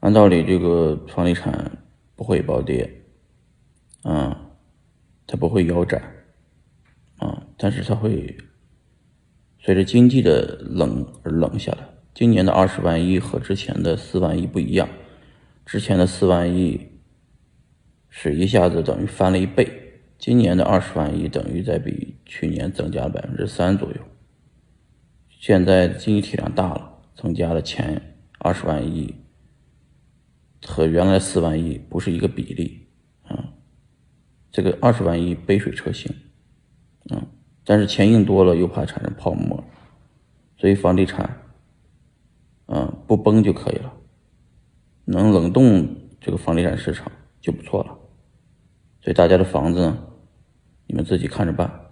按道理，这个房地产不会暴跌，啊，它不会腰斩，啊，但是它会随着经济的冷而冷下来。今年的二十万亿和之前的四万亿不一样，之前的四万亿是一下子等于翻了一倍，今年的二十万亿等于在比去年增加了百分之三左右。现在经济体量大了，增加了前二十万亿。原来四万亿不是一个比例，啊，这个二十万亿杯水车薪，啊，但是钱印多了又怕产生泡沫，所以房地产，啊，不崩就可以了，能冷冻这个房地产市场就不错了，所以大家的房子呢，你们自己看着办，